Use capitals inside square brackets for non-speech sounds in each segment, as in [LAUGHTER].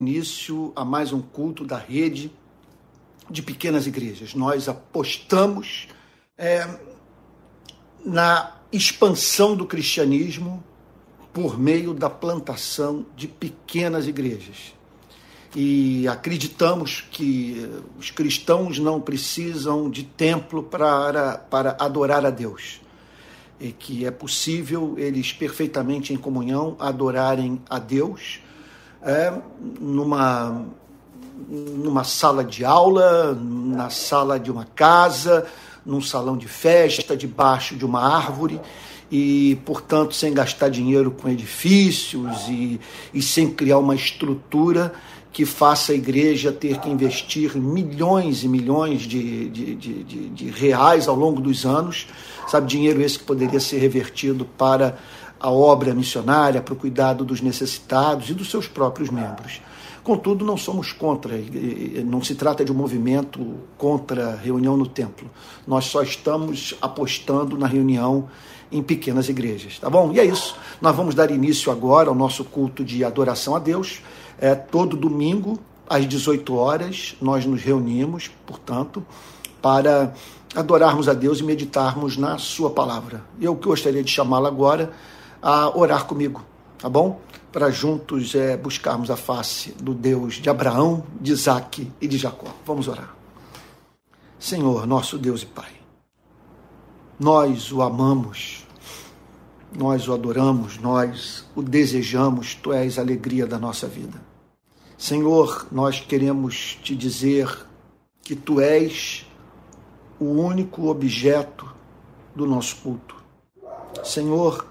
início a mais um culto da rede de pequenas igrejas. Nós apostamos é, na expansão do cristianismo por meio da plantação de pequenas igrejas. E acreditamos que os cristãos não precisam de templo para, para adorar a Deus. E que é possível eles perfeitamente em comunhão adorarem a Deus é, numa, numa sala de aula, na sala de uma casa, num salão de festa, debaixo de uma árvore e, portanto, sem gastar dinheiro com edifícios e, e sem criar uma estrutura que faça a igreja ter que investir milhões e milhões de, de, de, de, de reais ao longo dos anos, sabe, dinheiro esse que poderia ser revertido para a obra missionária, para o cuidado dos necessitados e dos seus próprios membros. Contudo, não somos contra, não se trata de um movimento contra reunião no templo. Nós só estamos apostando na reunião em pequenas igrejas, tá bom? E é isso. Nós vamos dar início agora ao nosso culto de adoração a Deus. É todo domingo às 18 horas nós nos reunimos, portanto, para adorarmos a Deus e meditarmos na sua palavra. Eu gostaria de chamá-la agora a orar comigo, tá bom? Para juntos é, buscarmos a face do Deus de Abraão, de Isaac e de Jacó. Vamos orar. Senhor, nosso Deus e Pai, nós o amamos, nós o adoramos, nós o desejamos, tu és a alegria da nossa vida. Senhor, nós queremos te dizer que tu és o único objeto do nosso culto. Senhor,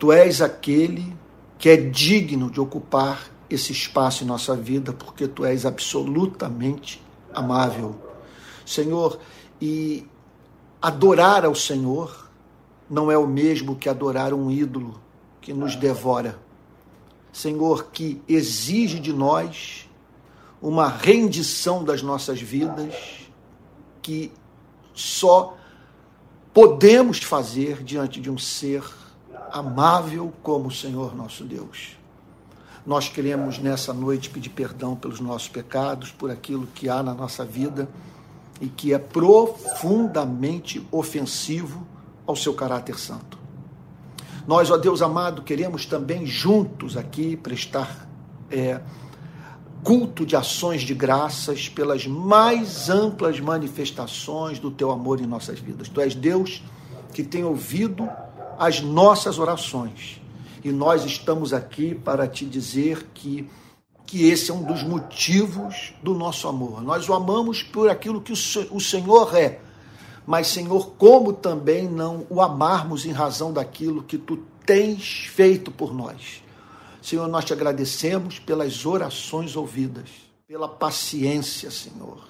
Tu és aquele que é digno de ocupar esse espaço em nossa vida, porque tu és absolutamente amável. Senhor, e adorar ao Senhor não é o mesmo que adorar um ídolo que nos devora. Senhor, que exige de nós uma rendição das nossas vidas que só podemos fazer diante de um ser amável como o Senhor nosso Deus. Nós queremos nessa noite pedir perdão pelos nossos pecados, por aquilo que há na nossa vida e que é profundamente ofensivo ao seu caráter santo. Nós, ó Deus amado, queremos também juntos aqui prestar é, culto de ações de graças pelas mais amplas manifestações do teu amor em nossas vidas. Tu és Deus que tem ouvido as nossas orações. E nós estamos aqui para te dizer que, que esse é um dos motivos do nosso amor. Nós o amamos por aquilo que o Senhor é. Mas, Senhor, como também não o amarmos em razão daquilo que tu tens feito por nós. Senhor, nós te agradecemos pelas orações ouvidas, pela paciência, Senhor,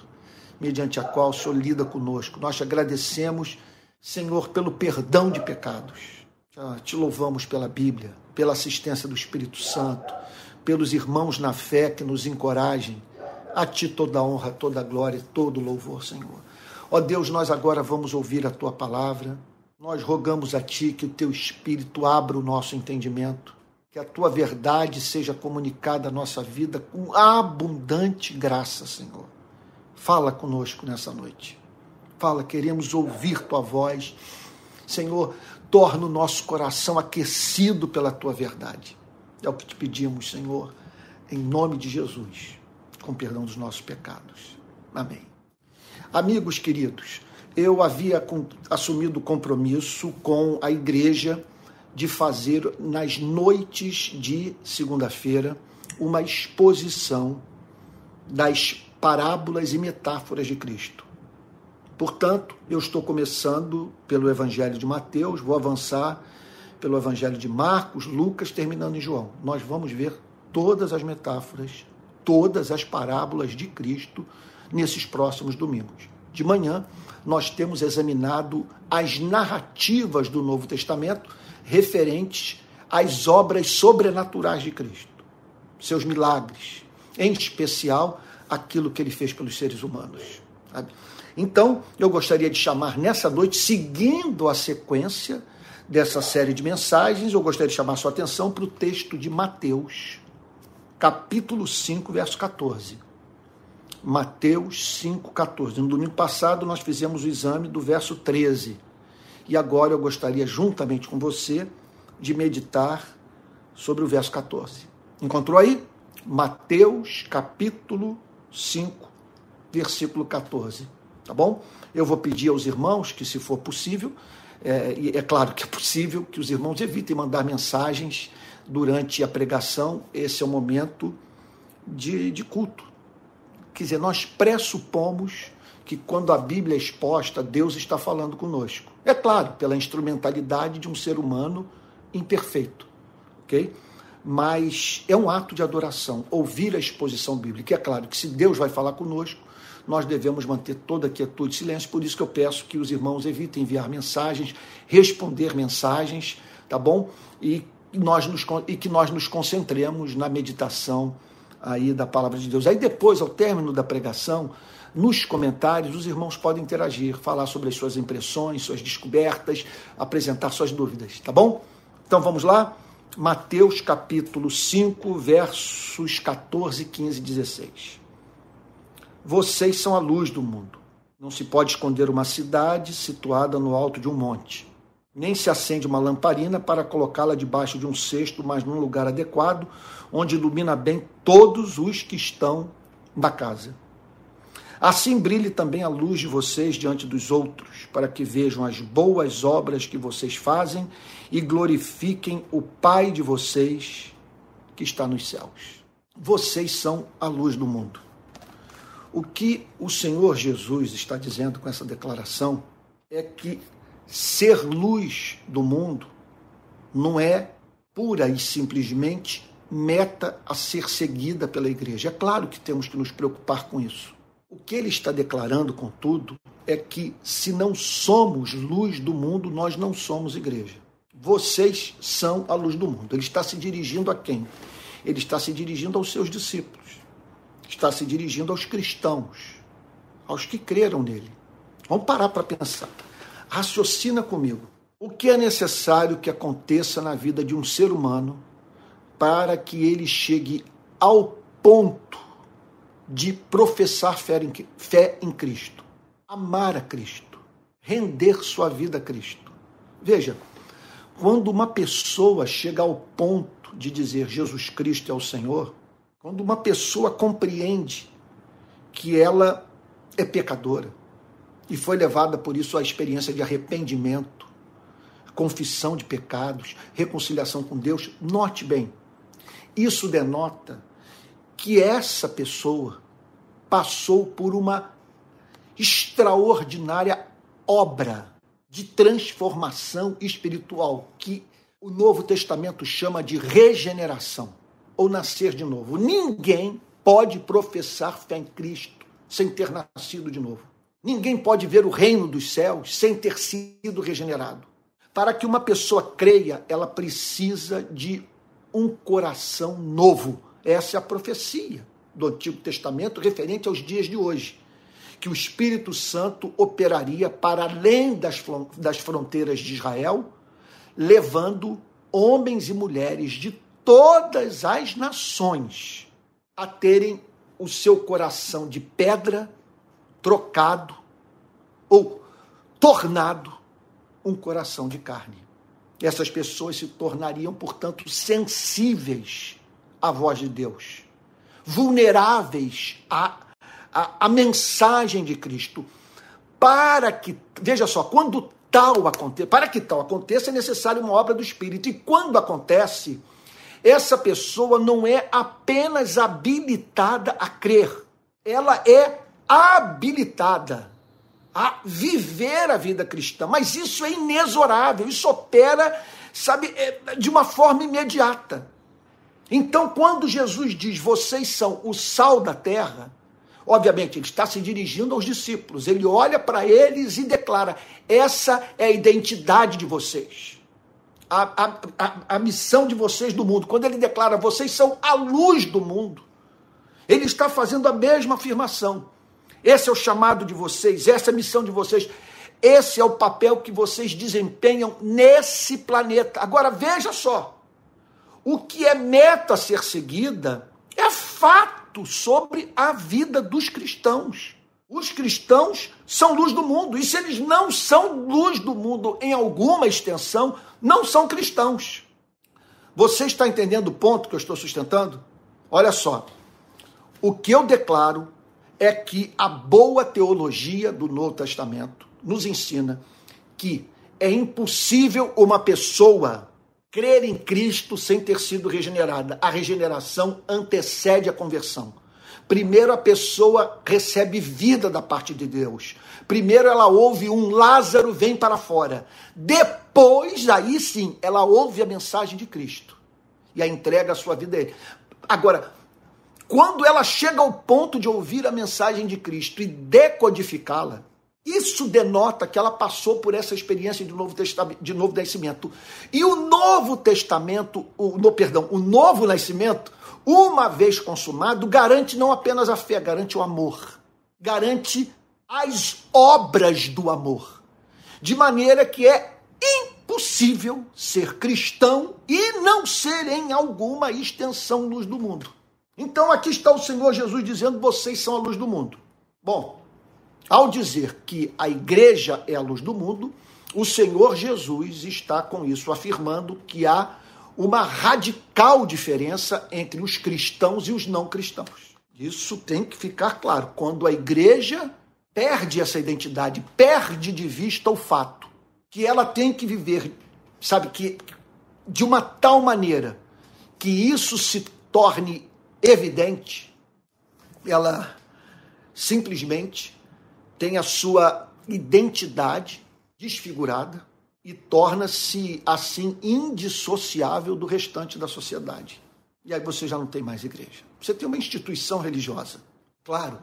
mediante a qual o Senhor lida conosco. Nós te agradecemos, Senhor, pelo perdão de pecados ah, te louvamos pela Bíblia, pela assistência do Espírito Santo, pelos irmãos na fé que nos encorajem. A ti toda honra, toda glória, todo louvor, Senhor. Ó Deus, nós agora vamos ouvir a tua palavra. Nós rogamos a ti que o teu Espírito abra o nosso entendimento, que a tua verdade seja comunicada à nossa vida com abundante graça, Senhor. Fala conosco nessa noite. Fala, queremos ouvir tua voz. Senhor, torna o nosso coração aquecido pela tua verdade. É o que te pedimos, Senhor, em nome de Jesus, com perdão dos nossos pecados. Amém. Amigos queridos, eu havia assumido o compromisso com a igreja de fazer nas noites de segunda-feira uma exposição das parábolas e metáforas de Cristo. Portanto, eu estou começando pelo Evangelho de Mateus, vou avançar pelo Evangelho de Marcos, Lucas, terminando em João. Nós vamos ver todas as metáforas, todas as parábolas de Cristo nesses próximos domingos. De manhã, nós temos examinado as narrativas do Novo Testamento referentes às obras sobrenaturais de Cristo, seus milagres, em especial aquilo que ele fez pelos seres humanos. Sabe? Então, eu gostaria de chamar nessa noite, seguindo a sequência dessa série de mensagens, eu gostaria de chamar sua atenção para o texto de Mateus, capítulo 5, verso 14. Mateus 5, 14. No domingo passado nós fizemos o exame do verso 13. E agora eu gostaria, juntamente com você, de meditar sobre o verso 14. Encontrou aí? Mateus capítulo 5, versículo 14. Tá bom? Eu vou pedir aos irmãos que, se for possível, é, e é claro que é possível que os irmãos evitem mandar mensagens durante a pregação. Esse é o momento de, de culto. Quer dizer, nós pressupomos que quando a Bíblia é exposta, Deus está falando conosco. É claro, pela instrumentalidade de um ser humano imperfeito, ok? Mas é um ato de adoração, ouvir a exposição bíblica. É claro que se Deus vai falar conosco, nós devemos manter toda a quietude e silêncio, por isso que eu peço que os irmãos evitem enviar mensagens, responder mensagens, tá bom? E, nós nos, e que nós nos concentremos na meditação aí da palavra de Deus. Aí depois, ao término da pregação, nos comentários, os irmãos podem interagir, falar sobre as suas impressões, suas descobertas, apresentar suas dúvidas, tá bom? Então vamos lá? Mateus capítulo 5, versos 14, 15 e 16. Vocês são a luz do mundo. Não se pode esconder uma cidade situada no alto de um monte. Nem se acende uma lamparina para colocá-la debaixo de um cesto, mas num lugar adequado, onde ilumina bem todos os que estão na casa. Assim brilhe também a luz de vocês diante dos outros, para que vejam as boas obras que vocês fazem e glorifiquem o Pai de vocês que está nos céus. Vocês são a luz do mundo. O que o Senhor Jesus está dizendo com essa declaração é que ser luz do mundo não é pura e simplesmente meta a ser seguida pela igreja. É claro que temos que nos preocupar com isso. O que ele está declarando, contudo, é que se não somos luz do mundo, nós não somos igreja. Vocês são a luz do mundo. Ele está se dirigindo a quem? Ele está se dirigindo aos seus discípulos está se dirigindo aos cristãos, aos que creram nele. Vamos parar para pensar. Raciocina comigo. O que é necessário que aconteça na vida de um ser humano para que ele chegue ao ponto de professar fé em, fé em Cristo? Amar a Cristo, render sua vida a Cristo. Veja, quando uma pessoa chega ao ponto de dizer Jesus Cristo é o Senhor, quando uma pessoa compreende que ela é pecadora e foi levada por isso à experiência de arrependimento, confissão de pecados, reconciliação com Deus, note bem, isso denota que essa pessoa passou por uma extraordinária obra de transformação espiritual que o Novo Testamento chama de regeneração ou nascer de novo. Ninguém pode professar fé em Cristo sem ter nascido de novo. Ninguém pode ver o reino dos céus sem ter sido regenerado. Para que uma pessoa creia, ela precisa de um coração novo. Essa é a profecia do Antigo Testamento referente aos dias de hoje. Que o Espírito Santo operaria para além das, das fronteiras de Israel, levando homens e mulheres de todas as nações a terem o seu coração de pedra trocado ou tornado um coração de carne. Essas pessoas se tornariam, portanto, sensíveis à voz de Deus, vulneráveis à, à, à mensagem de Cristo. Para que, veja só, quando tal aconteça, para que tal aconteça, é necessário uma obra do Espírito. E quando acontece, essa pessoa não é apenas habilitada a crer, ela é habilitada a viver a vida cristã. Mas isso é inexorável, isso opera, sabe, é, de uma forma imediata. Então, quando Jesus diz: "Vocês são o sal da terra", obviamente ele está se dirigindo aos discípulos. Ele olha para eles e declara: "Essa é a identidade de vocês" a, a, a, missão de vocês do mundo, quando ele declara vocês são a luz do mundo, ele está fazendo a mesma afirmação. Esse é o chamado de vocês, essa é a missão de vocês, esse é o papel que vocês desempenham nesse planeta. Agora veja só, o que é meta a ser seguida é fato sobre a vida dos cristãos. Os cristãos são luz do mundo, e se eles não são luz do mundo em alguma extensão, não são cristãos. Você está entendendo o ponto que eu estou sustentando? Olha só. O que eu declaro é que a boa teologia do Novo Testamento nos ensina que é impossível uma pessoa crer em Cristo sem ter sido regenerada. A regeneração antecede a conversão. Primeiro a pessoa recebe vida da parte de Deus. Primeiro ela ouve um Lázaro vem para fora. Depois, aí sim, ela ouve a mensagem de Cristo e a entrega a sua vida a ele. Agora, quando ela chega ao ponto de ouvir a mensagem de Cristo e decodificá-la, isso denota que ela passou por essa experiência de novo, de novo nascimento. E o Novo Testamento, o, no, perdão, o novo nascimento, uma vez consumado, garante não apenas a fé, garante o amor. Garante as obras do amor. De maneira que é impossível ser cristão e não ser em alguma extensão luz do mundo. Então aqui está o Senhor Jesus dizendo: vocês são a luz do mundo. Bom, ao dizer que a igreja é a luz do mundo, o Senhor Jesus está com isso afirmando que há uma radical diferença entre os cristãos e os não cristãos. Isso tem que ficar claro. Quando a igreja perde essa identidade, perde de vista o fato que ela tem que viver, sabe, que de uma tal maneira que isso se torne evidente, ela simplesmente tem a sua identidade desfigurada e torna-se assim indissociável do restante da sociedade. E aí você já não tem mais igreja. Você tem uma instituição religiosa. Claro,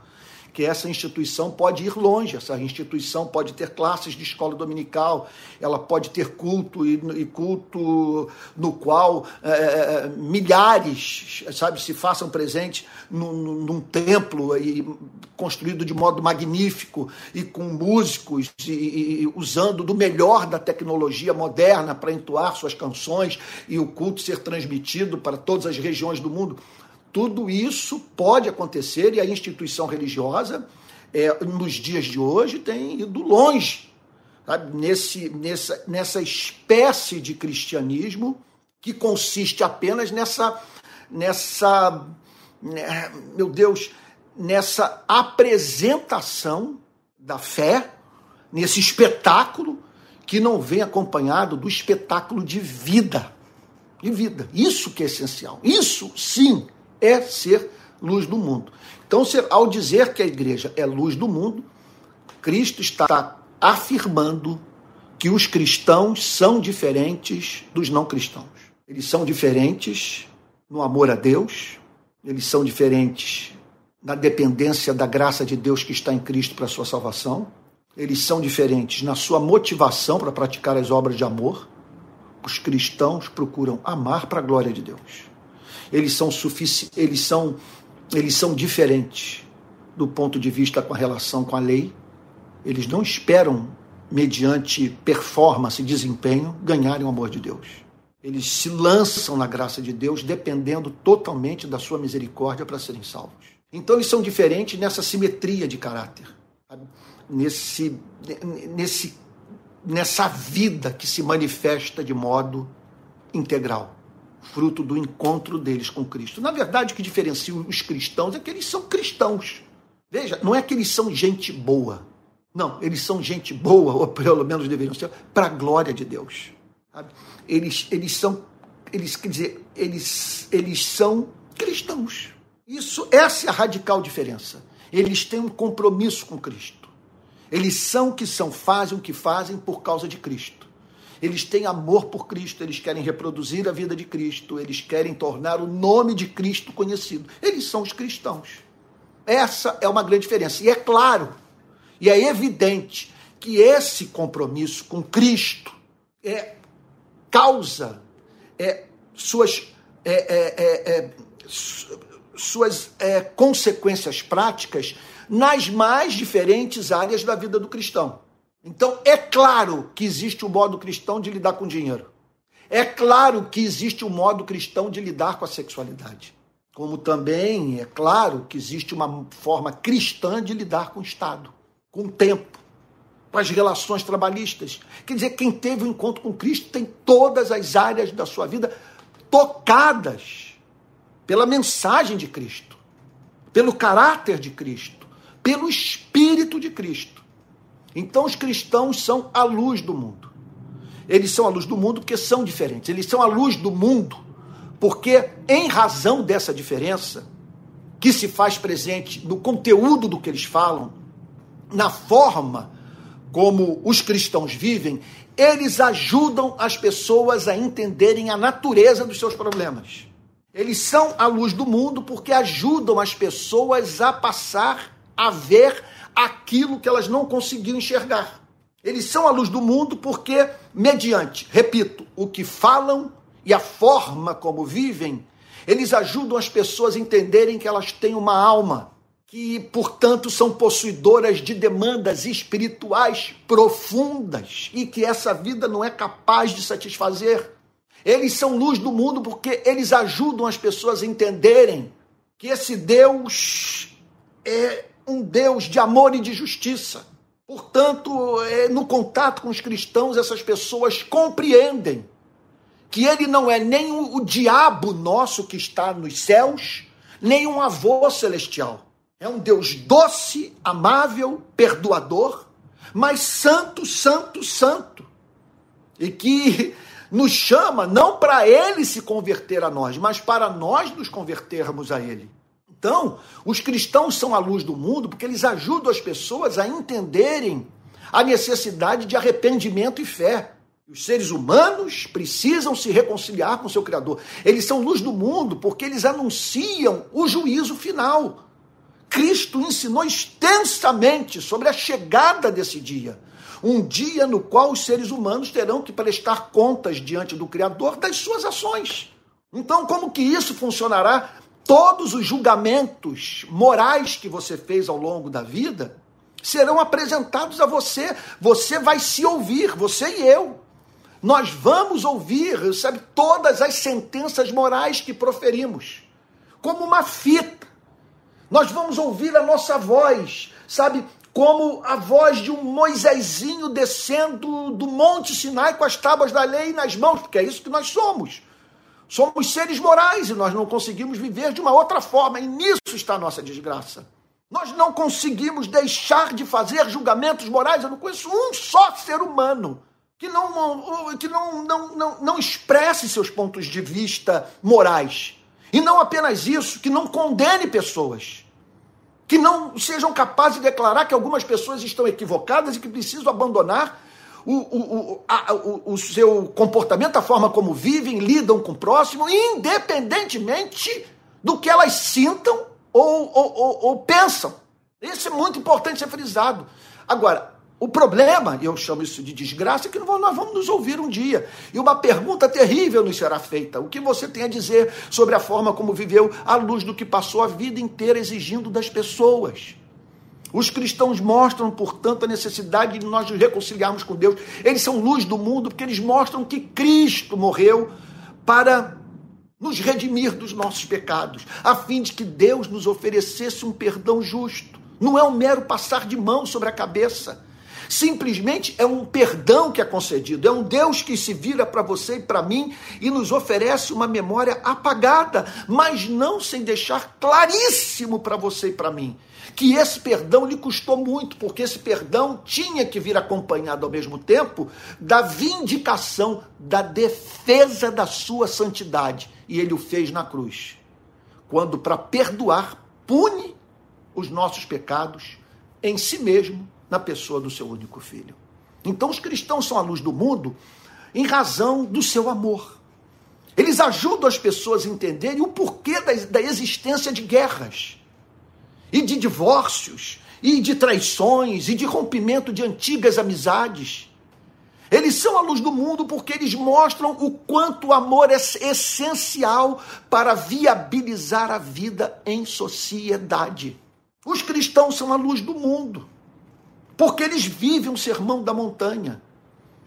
que essa instituição pode ir longe, essa instituição pode ter classes de escola dominical, ela pode ter culto e, e culto no qual é, é milhares, sabe, se façam presentes num, num, templo e, construído de modo magnífico e com músicos e, e usando do melhor da tecnologia moderna para entoar suas canções e o culto ser transmitido para todas as regiões do mundo. Tudo isso pode acontecer e a instituição religiosa, é, nos dias de hoje, tem ido longe sabe? Nesse, nessa, nessa espécie de cristianismo que consiste apenas nessa, nessa, né, meu Deus, nessa apresentação da fé, nesse espetáculo que não vem acompanhado do espetáculo de vida. De vida. Isso que é essencial. Isso sim é ser luz do mundo. Então, ao dizer que a igreja é luz do mundo, Cristo está afirmando que os cristãos são diferentes dos não cristãos. Eles são diferentes no amor a Deus, eles são diferentes na dependência da graça de Deus que está em Cristo para a sua salvação, eles são diferentes na sua motivação para praticar as obras de amor. Os cristãos procuram amar para a glória de Deus eles são sufici eles são eles são diferentes do ponto de vista com a relação com a lei. Eles não esperam mediante performance, desempenho, ganharem o amor de Deus. Eles se lançam na graça de Deus dependendo totalmente da sua misericórdia para serem salvos. Então eles são diferentes nessa simetria de caráter, sabe? nesse nesse nessa vida que se manifesta de modo integral fruto do encontro deles com Cristo. Na verdade, o que diferencia os cristãos é que eles são cristãos. Veja, não é que eles são gente boa. Não, eles são gente boa, ou pelo menos deveriam ser, para a glória de Deus. Sabe? Eles, eles são, eles, quer dizer, eles, eles são cristãos. Isso, essa é a radical diferença. Eles têm um compromisso com Cristo. Eles são o que são, fazem o que fazem por causa de Cristo. Eles têm amor por Cristo, eles querem reproduzir a vida de Cristo, eles querem tornar o nome de Cristo conhecido. Eles são os cristãos. Essa é uma grande diferença. E é claro, e é evidente que esse compromisso com Cristo é causa é, suas, é, é, é, é suas é, consequências práticas nas mais diferentes áreas da vida do cristão. Então, é claro que existe um modo cristão de lidar com dinheiro. É claro que existe um modo cristão de lidar com a sexualidade, como também é claro que existe uma forma cristã de lidar com o Estado, com o tempo, com as relações trabalhistas. Quer dizer, quem teve o um encontro com Cristo tem todas as áreas da sua vida tocadas pela mensagem de Cristo, pelo caráter de Cristo, pelo Espírito de Cristo. Então, os cristãos são a luz do mundo. Eles são a luz do mundo porque são diferentes. Eles são a luz do mundo porque, em razão dessa diferença, que se faz presente no conteúdo do que eles falam, na forma como os cristãos vivem, eles ajudam as pessoas a entenderem a natureza dos seus problemas. Eles são a luz do mundo porque ajudam as pessoas a passar a ver aquilo que elas não conseguiam enxergar. Eles são a luz do mundo porque, mediante, repito, o que falam e a forma como vivem, eles ajudam as pessoas a entenderem que elas têm uma alma que, portanto, são possuidoras de demandas espirituais profundas e que essa vida não é capaz de satisfazer. Eles são luz do mundo porque eles ajudam as pessoas a entenderem que esse Deus é um Deus de amor e de justiça. Portanto, é, no contato com os cristãos, essas pessoas compreendem que ele não é nem o diabo nosso que está nos céus, nem um avô celestial é um Deus doce, amável, perdoador, mas santo, santo, santo. E que nos chama não para ele se converter a nós, mas para nós nos convertermos a ele. Então, os cristãos são a luz do mundo porque eles ajudam as pessoas a entenderem a necessidade de arrependimento e fé. Os seres humanos precisam se reconciliar com seu Criador. Eles são luz do mundo porque eles anunciam o juízo final. Cristo ensinou extensamente sobre a chegada desse dia. Um dia no qual os seres humanos terão que prestar contas diante do Criador das suas ações. Então, como que isso funcionará? Todos os julgamentos morais que você fez ao longo da vida serão apresentados a você. Você vai se ouvir, você e eu. Nós vamos ouvir, sabe, todas as sentenças morais que proferimos, como uma fita nós vamos ouvir a nossa voz, sabe? Como a voz de um Moisésinho descendo do Monte Sinai com as tábuas da lei nas mãos, porque é isso que nós somos. Somos seres morais e nós não conseguimos viver de uma outra forma, e nisso está a nossa desgraça. Nós não conseguimos deixar de fazer julgamentos morais. Eu não conheço um só ser humano que não, que não, não, não, não expresse seus pontos de vista morais. E não apenas isso, que não condene pessoas. Que não sejam capazes de declarar que algumas pessoas estão equivocadas e que precisam abandonar o, o, o, a, o, o seu comportamento, a forma como vivem, lidam com o próximo, independentemente do que elas sintam ou, ou, ou, ou pensam. Isso é muito importante ser frisado. Agora, o problema, e eu chamo isso de desgraça, é que nós vamos nos ouvir um dia. E uma pergunta terrível nos será feita. O que você tem a dizer sobre a forma como viveu à luz do que passou a vida inteira exigindo das pessoas? Os cristãos mostram, portanto, a necessidade de nós nos reconciliarmos com Deus. Eles são luz do mundo porque eles mostram que Cristo morreu para nos redimir dos nossos pecados, a fim de que Deus nos oferecesse um perdão justo. Não é um mero passar de mão sobre a cabeça Simplesmente é um perdão que é concedido, é um Deus que se vira para você e para mim e nos oferece uma memória apagada, mas não sem deixar claríssimo para você e para mim que esse perdão lhe custou muito, porque esse perdão tinha que vir acompanhado ao mesmo tempo da vindicação, da defesa da sua santidade. E ele o fez na cruz. Quando, para perdoar, pune os nossos pecados em si mesmo na pessoa do seu único filho. Então, os cristãos são a luz do mundo em razão do seu amor. Eles ajudam as pessoas a entenderem o porquê da, da existência de guerras, e de divórcios, e de traições, e de rompimento de antigas amizades. Eles são a luz do mundo porque eles mostram o quanto o amor é essencial para viabilizar a vida em sociedade. Os cristãos são a luz do mundo porque eles vivem um sermão da montanha,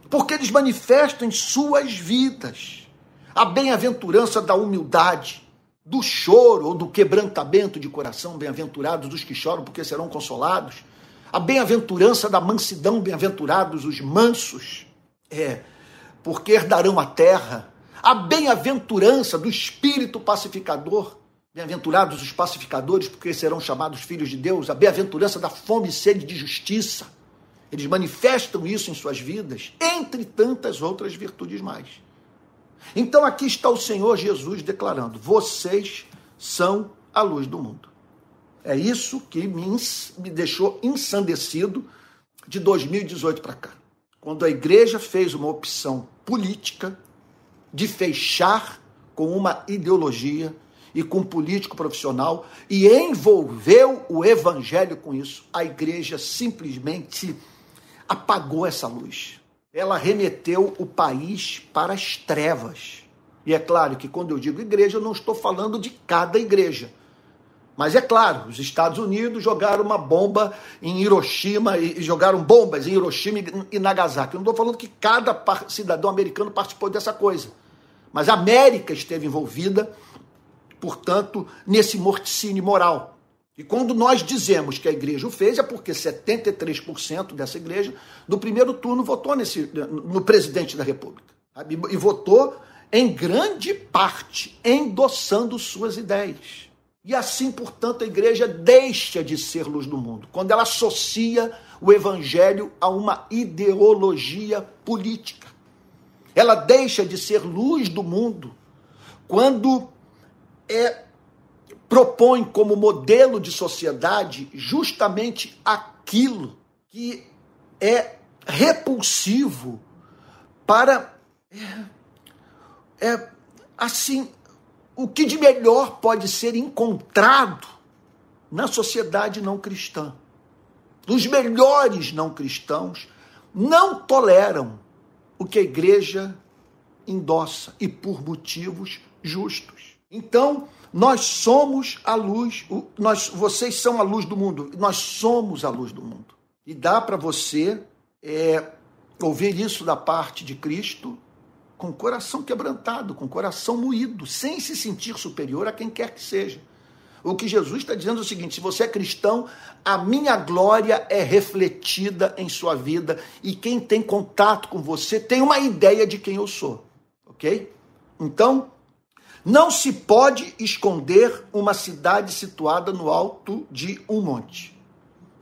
porque eles manifestam em suas vidas a bem-aventurança da humildade, do choro ou do quebrantamento de coração, bem-aventurados os que choram, porque serão consolados. A bem-aventurança da mansidão, bem-aventurados os mansos, é, porque herdarão a terra. A bem-aventurança do espírito pacificador, bem-aventurados os pacificadores, porque serão chamados filhos de Deus. A bem-aventurança da fome e sede de justiça. Eles manifestam isso em suas vidas, entre tantas outras virtudes mais. Então aqui está o Senhor Jesus declarando: vocês são a luz do mundo. É isso que me, me deixou ensandecido de 2018 para cá. Quando a igreja fez uma opção política de fechar com uma ideologia e com um político profissional e envolveu o evangelho com isso, a igreja simplesmente apagou essa luz ela remeteu o país para as trevas. E é claro que quando eu digo igreja, eu não estou falando de cada igreja. Mas é claro, os Estados Unidos jogaram uma bomba em Hiroshima e jogaram bombas em Hiroshima e Nagasaki. Eu não estou falando que cada cidadão americano participou dessa coisa. Mas a América esteve envolvida, portanto, nesse morticínio moral. E quando nós dizemos que a igreja o fez, é porque 73% dessa igreja, no primeiro turno, votou nesse, no presidente da República. E votou em grande parte endossando suas ideias. E assim, portanto, a igreja deixa de ser luz do mundo, quando ela associa o evangelho a uma ideologia política. Ela deixa de ser luz do mundo quando é propõe como modelo de sociedade justamente aquilo que é repulsivo para é, é, assim o que de melhor pode ser encontrado na sociedade não cristã. Os melhores não cristãos não toleram o que a igreja endossa e por motivos justos. Então, nós somos a luz, nós, vocês são a luz do mundo, nós somos a luz do mundo. E dá para você é, ouvir isso da parte de Cristo com o coração quebrantado, com o coração moído, sem se sentir superior a quem quer que seja. O que Jesus está dizendo é o seguinte: se você é cristão, a minha glória é refletida em sua vida e quem tem contato com você tem uma ideia de quem eu sou, ok? Então, não se pode esconder uma cidade situada no alto de um monte.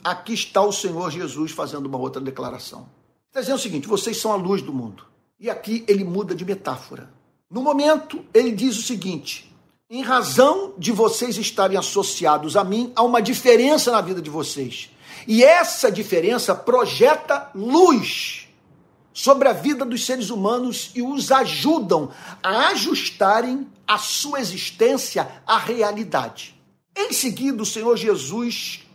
Aqui está o Senhor Jesus fazendo uma outra declaração. Está dizendo o seguinte: vocês são a luz do mundo. E aqui ele muda de metáfora. No momento, ele diz o seguinte: em razão de vocês estarem associados a mim, há uma diferença na vida de vocês. E essa diferença projeta luz sobre a vida dos seres humanos e os ajudam a ajustarem a sua existência à realidade. Em seguida, o Senhor Jesus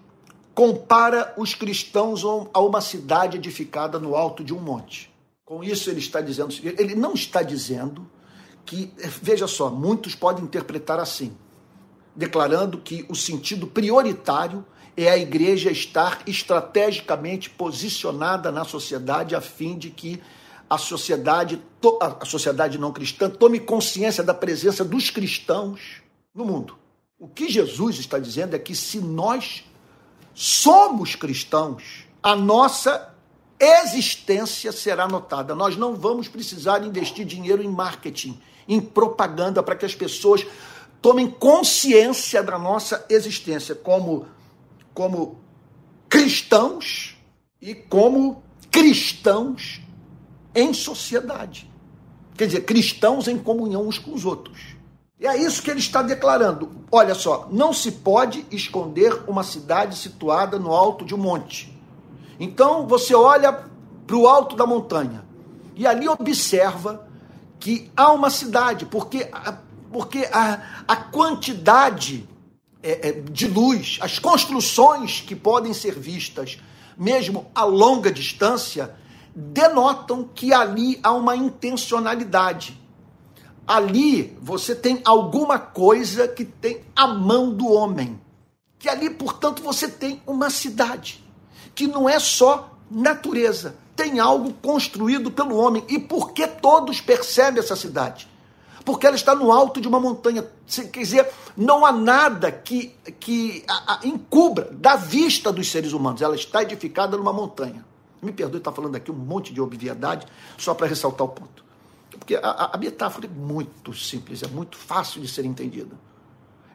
compara os cristãos a uma cidade edificada no alto de um monte. Com isso, ele está dizendo, ele não está dizendo que, veja só, muitos podem interpretar assim, declarando que o sentido prioritário é a igreja estar estrategicamente posicionada na sociedade a fim de que a sociedade, a sociedade não cristã tome consciência da presença dos cristãos no mundo. O que Jesus está dizendo é que se nós somos cristãos, a nossa existência será notada. Nós não vamos precisar investir dinheiro em marketing, em propaganda para que as pessoas tomem consciência da nossa existência como como cristãos e como cristãos em sociedade. Quer dizer, cristãos em comunhão uns com os outros. E é isso que ele está declarando. Olha só, não se pode esconder uma cidade situada no alto de um monte. Então você olha para o alto da montanha e ali observa que há uma cidade, porque, porque a, a quantidade é, é, de luz, as construções que podem ser vistas, mesmo a longa distância, denotam que ali há uma intencionalidade. Ali você tem alguma coisa que tem a mão do homem. Que ali, portanto, você tem uma cidade, que não é só natureza, tem algo construído pelo homem. E por que todos percebem essa cidade? porque ela está no alto de uma montanha. Quer dizer, não há nada que, que a, a, encubra da vista dos seres humanos. Ela está edificada numa montanha. Me perdoe estar falando aqui um monte de obviedade, só para ressaltar o ponto. Porque a, a, metáfora é muito simples, é muito fácil de ser entendida.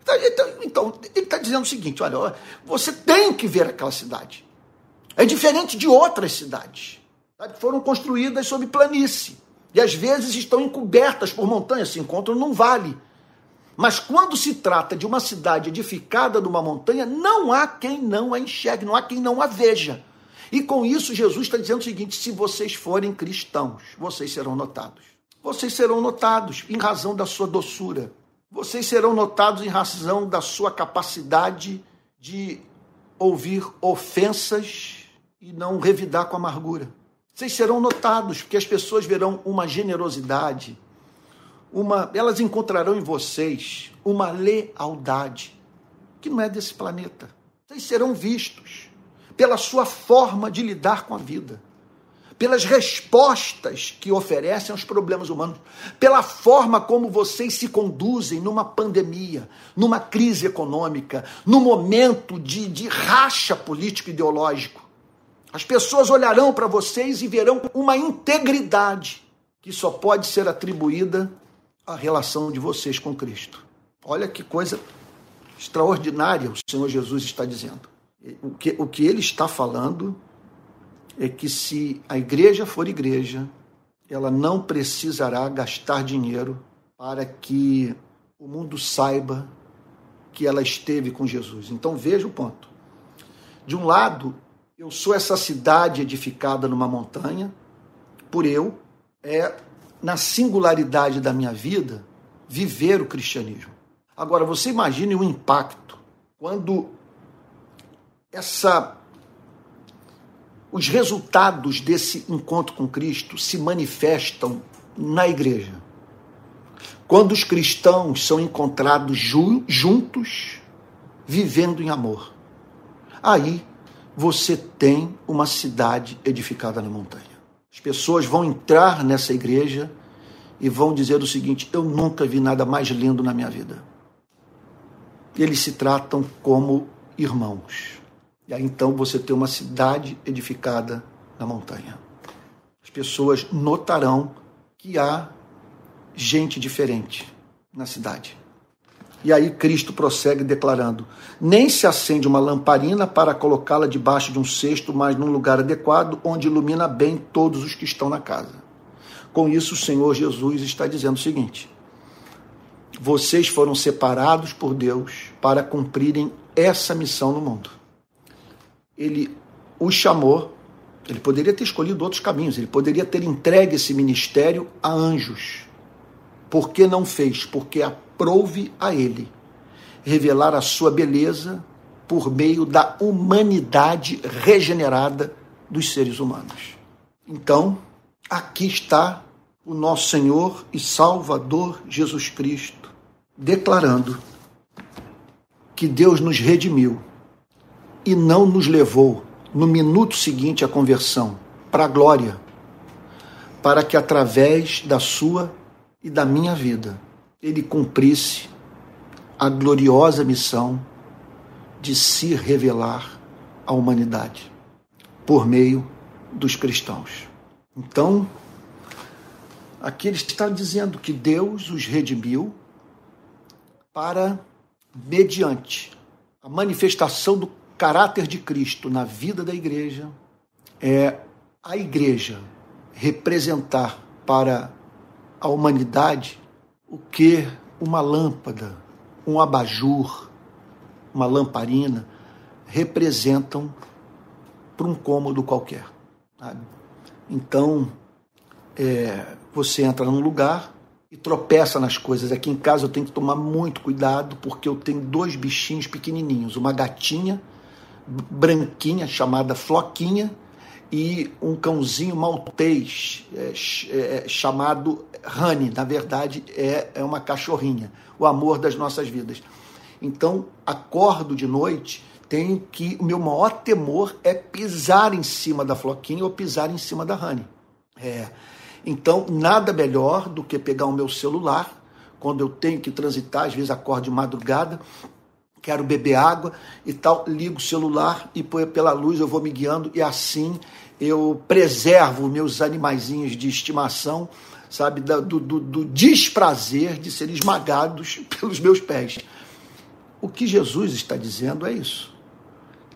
Então, então, então ele está dizendo o seguinte: olha, você tem que ver aquela cidade. É diferente de outras cidades que foram construídas sob planície e às vezes estão encobertas por montanhas, se encontram num vale. Mas quando se trata de uma cidade edificada numa montanha, não há quem não a enxergue, não há quem não a veja. E com isso, Jesus está dizendo o seguinte: se vocês forem cristãos, vocês serão notados. Vocês serão notados em razão da sua doçura. Vocês serão notados em razão da sua capacidade de ouvir ofensas e não revidar com amargura. Vocês serão notados, porque as pessoas verão uma generosidade, uma, elas encontrarão em vocês uma lealdade que não é desse planeta. Vocês serão vistos pela sua forma de lidar com a vida, pelas respostas que oferecem aos problemas humanos, pela forma como vocês se conduzem numa pandemia, numa crise econômica, num momento de, de racha político-ideológico. As pessoas olharão para vocês e verão uma integridade que só pode ser atribuída à relação de vocês com Cristo. Olha que coisa extraordinária o Senhor Jesus está dizendo. O que, o que ele está falando é que se a igreja for igreja, ela não precisará gastar dinheiro para que o mundo saiba que ela esteve com Jesus. Então veja o ponto. De um lado, eu sou essa cidade edificada numa montanha, por eu, é na singularidade da minha vida, viver o cristianismo. Agora, você imagine o impacto quando essa os resultados desse encontro com Cristo se manifestam na igreja. Quando os cristãos são encontrados juntos, vivendo em amor. Aí você tem uma cidade edificada na montanha. As pessoas vão entrar nessa igreja e vão dizer o seguinte: Eu nunca vi nada mais lindo na minha vida. Eles se tratam como irmãos. E aí então você tem uma cidade edificada na montanha. As pessoas notarão que há gente diferente na cidade. E aí Cristo prossegue declarando: Nem se acende uma lamparina para colocá-la debaixo de um cesto, mas num lugar adequado, onde ilumina bem todos os que estão na casa. Com isso, o Senhor Jesus está dizendo o seguinte: Vocês foram separados por Deus para cumprirem essa missão no mundo. Ele os chamou, ele poderia ter escolhido outros caminhos, ele poderia ter entregue esse ministério a anjos. Por que não fez? Porque aprouve a ele revelar a sua beleza por meio da humanidade regenerada dos seres humanos. Então, aqui está o nosso Senhor e Salvador Jesus Cristo declarando que Deus nos redimiu e não nos levou no minuto seguinte à conversão para a glória, para que através da sua e da minha vida ele cumprisse a gloriosa missão de se revelar à humanidade por meio dos cristãos. Então, aqui ele está dizendo que Deus os redimiu para, mediante a manifestação do caráter de Cristo na vida da igreja, é a igreja representar para a humanidade o que uma lâmpada, um abajur, uma lamparina representam para um cômodo qualquer. Sabe? Então, é, você entra num lugar e tropeça nas coisas. Aqui em casa eu tenho que tomar muito cuidado porque eu tenho dois bichinhos pequenininhos, uma gatinha branquinha chamada Floquinha e um cãozinho maltês é, é, chamado Honey, na verdade é, é uma cachorrinha, o amor das nossas vidas. Então, acordo de noite, tenho que. O meu maior temor é pisar em cima da Floquinha ou pisar em cima da Honey. É, então, nada melhor do que pegar o meu celular, quando eu tenho que transitar, às vezes acordo de madrugada, quero beber água e tal, ligo o celular e pela luz eu vou me guiando e assim eu preservo meus animaizinhos de estimação, sabe, do, do, do desprazer de serem esmagados [LAUGHS] pelos meus pés. O que Jesus está dizendo é isso,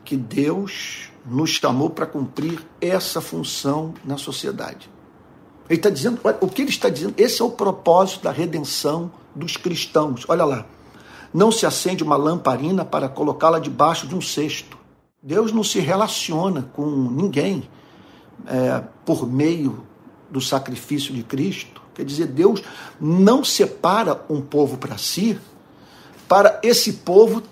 que Deus nos chamou para cumprir essa função na sociedade. Ele está dizendo, o que ele está dizendo, esse é o propósito da redenção dos cristãos. Olha lá, não se acende uma lamparina para colocá-la debaixo de um cesto. Deus não se relaciona com ninguém é, por meio do sacrifício de Cristo. Quer dizer, Deus não separa um povo para si, para esse povo,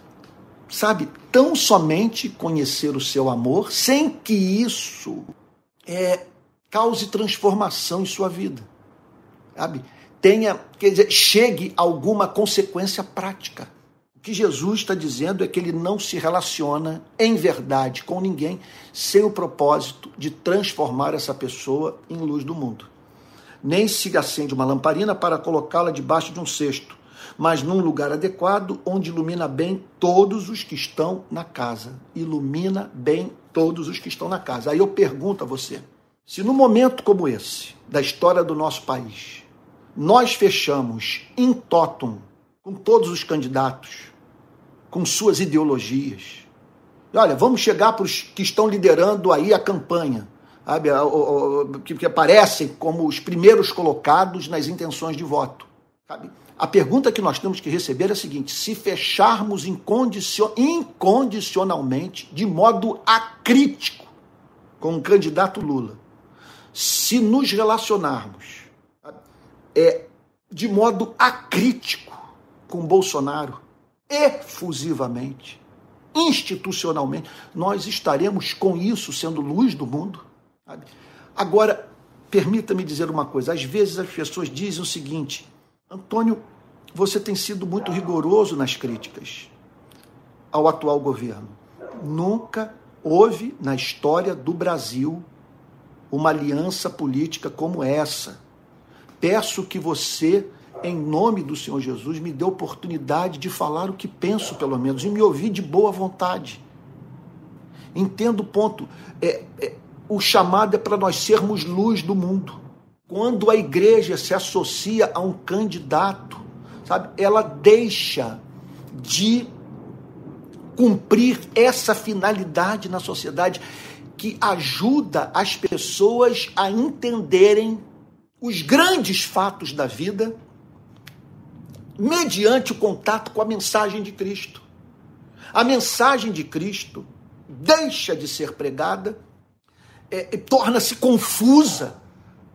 sabe, tão somente conhecer o seu amor, sem que isso é, cause transformação em sua vida. Sabe? Tenha, quer dizer, chegue a alguma consequência prática. O que Jesus está dizendo é que ele não se relaciona em verdade com ninguém sem o propósito de transformar essa pessoa em luz do mundo. Nem se acende uma lamparina para colocá-la debaixo de um cesto, mas num lugar adequado onde ilumina bem todos os que estão na casa. Ilumina bem todos os que estão na casa. Aí eu pergunto a você: se num momento como esse, da história do nosso país, nós fechamos in totum com todos os candidatos, com suas ideologias. olha, vamos chegar para os que estão liderando aí a campanha, sabe, que aparecem como os primeiros colocados nas intenções de voto. Sabe? A pergunta que nós temos que receber é a seguinte: se fecharmos incondicionalmente, de modo acrítico, com o candidato Lula, se nos relacionarmos é, de modo acrítico com Bolsonaro, efusivamente, institucionalmente, nós estaremos com isso sendo luz do mundo. Sabe? Agora, permita-me dizer uma coisa: às vezes as pessoas dizem o seguinte, Antônio, você tem sido muito rigoroso nas críticas ao atual governo. Nunca houve na história do Brasil uma aliança política como essa. Peço que você, em nome do Senhor Jesus, me dê oportunidade de falar o que penso, pelo menos, e me ouvir de boa vontade. Entendo o ponto. É, é, o chamado é para nós sermos luz do mundo. Quando a igreja se associa a um candidato, sabe, ela deixa de cumprir essa finalidade na sociedade que ajuda as pessoas a entenderem os grandes fatos da vida mediante o contato com a mensagem de Cristo. A mensagem de Cristo deixa de ser pregada, é, torna-se confusa